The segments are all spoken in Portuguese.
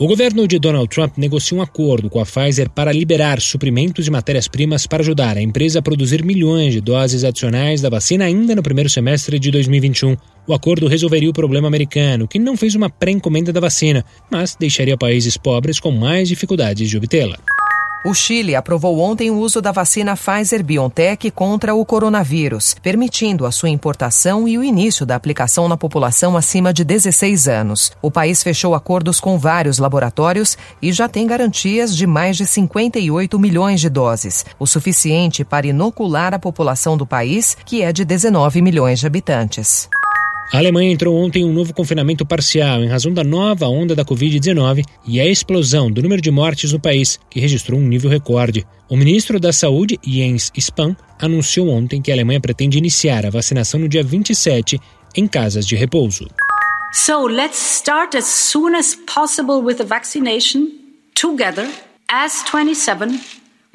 O governo de Donald Trump negociou um acordo com a Pfizer para liberar suprimentos de matérias-primas para ajudar a empresa a produzir milhões de doses adicionais da vacina ainda no primeiro semestre de 2021. O acordo resolveria o problema americano, que não fez uma pré-encomenda da vacina, mas deixaria países pobres com mais dificuldades de obtê-la. O Chile aprovou ontem o uso da vacina Pfizer-BioNTech contra o coronavírus, permitindo a sua importação e o início da aplicação na população acima de 16 anos. O país fechou acordos com vários laboratórios e já tem garantias de mais de 58 milhões de doses, o suficiente para inocular a população do país, que é de 19 milhões de habitantes. A Alemanha entrou ontem em um novo confinamento parcial em razão da nova onda da Covid-19 e a explosão do número de mortes no país, que registrou um nível recorde. O ministro da Saúde, Jens Spahn, anunciou ontem que a Alemanha pretende iniciar a vacinação no dia 27 em casas de repouso. So let's start as soon as possible with the vaccination together as 27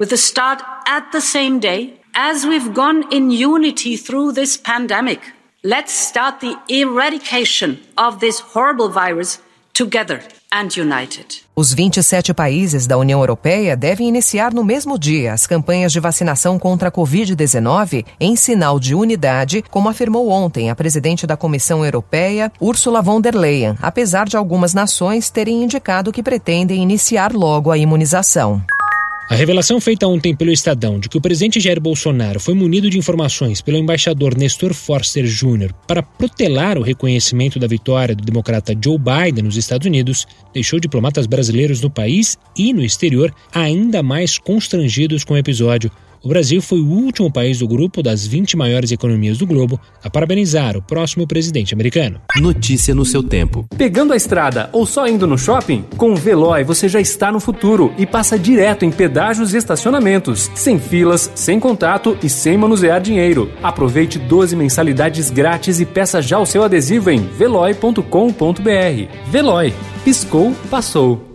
with the start at the same day as we've gone in unity through this pandemic. Let's start the eradication of this horrible virus together and united. Os 27 países da União Europeia devem iniciar no mesmo dia as campanhas de vacinação contra a Covid-19 em sinal de unidade, como afirmou ontem a presidente da Comissão Europeia, Ursula von der Leyen, apesar de algumas nações terem indicado que pretendem iniciar logo a imunização. A revelação feita ontem pelo Estadão de que o presidente Jair Bolsonaro foi munido de informações pelo embaixador Nestor Forster Jr. para protelar o reconhecimento da vitória do democrata Joe Biden nos Estados Unidos deixou diplomatas brasileiros no país e no exterior ainda mais constrangidos com o episódio. O Brasil foi o último país do grupo das 20 maiores economias do globo a parabenizar o próximo presidente americano. Notícia no seu tempo. Pegando a estrada ou só indo no shopping? Com o Veloy você já está no futuro e passa direto em pedágios e estacionamentos, sem filas, sem contato e sem manusear dinheiro. Aproveite 12 mensalidades grátis e peça já o seu adesivo em veloy.com.br. Veloy. Piscou, passou.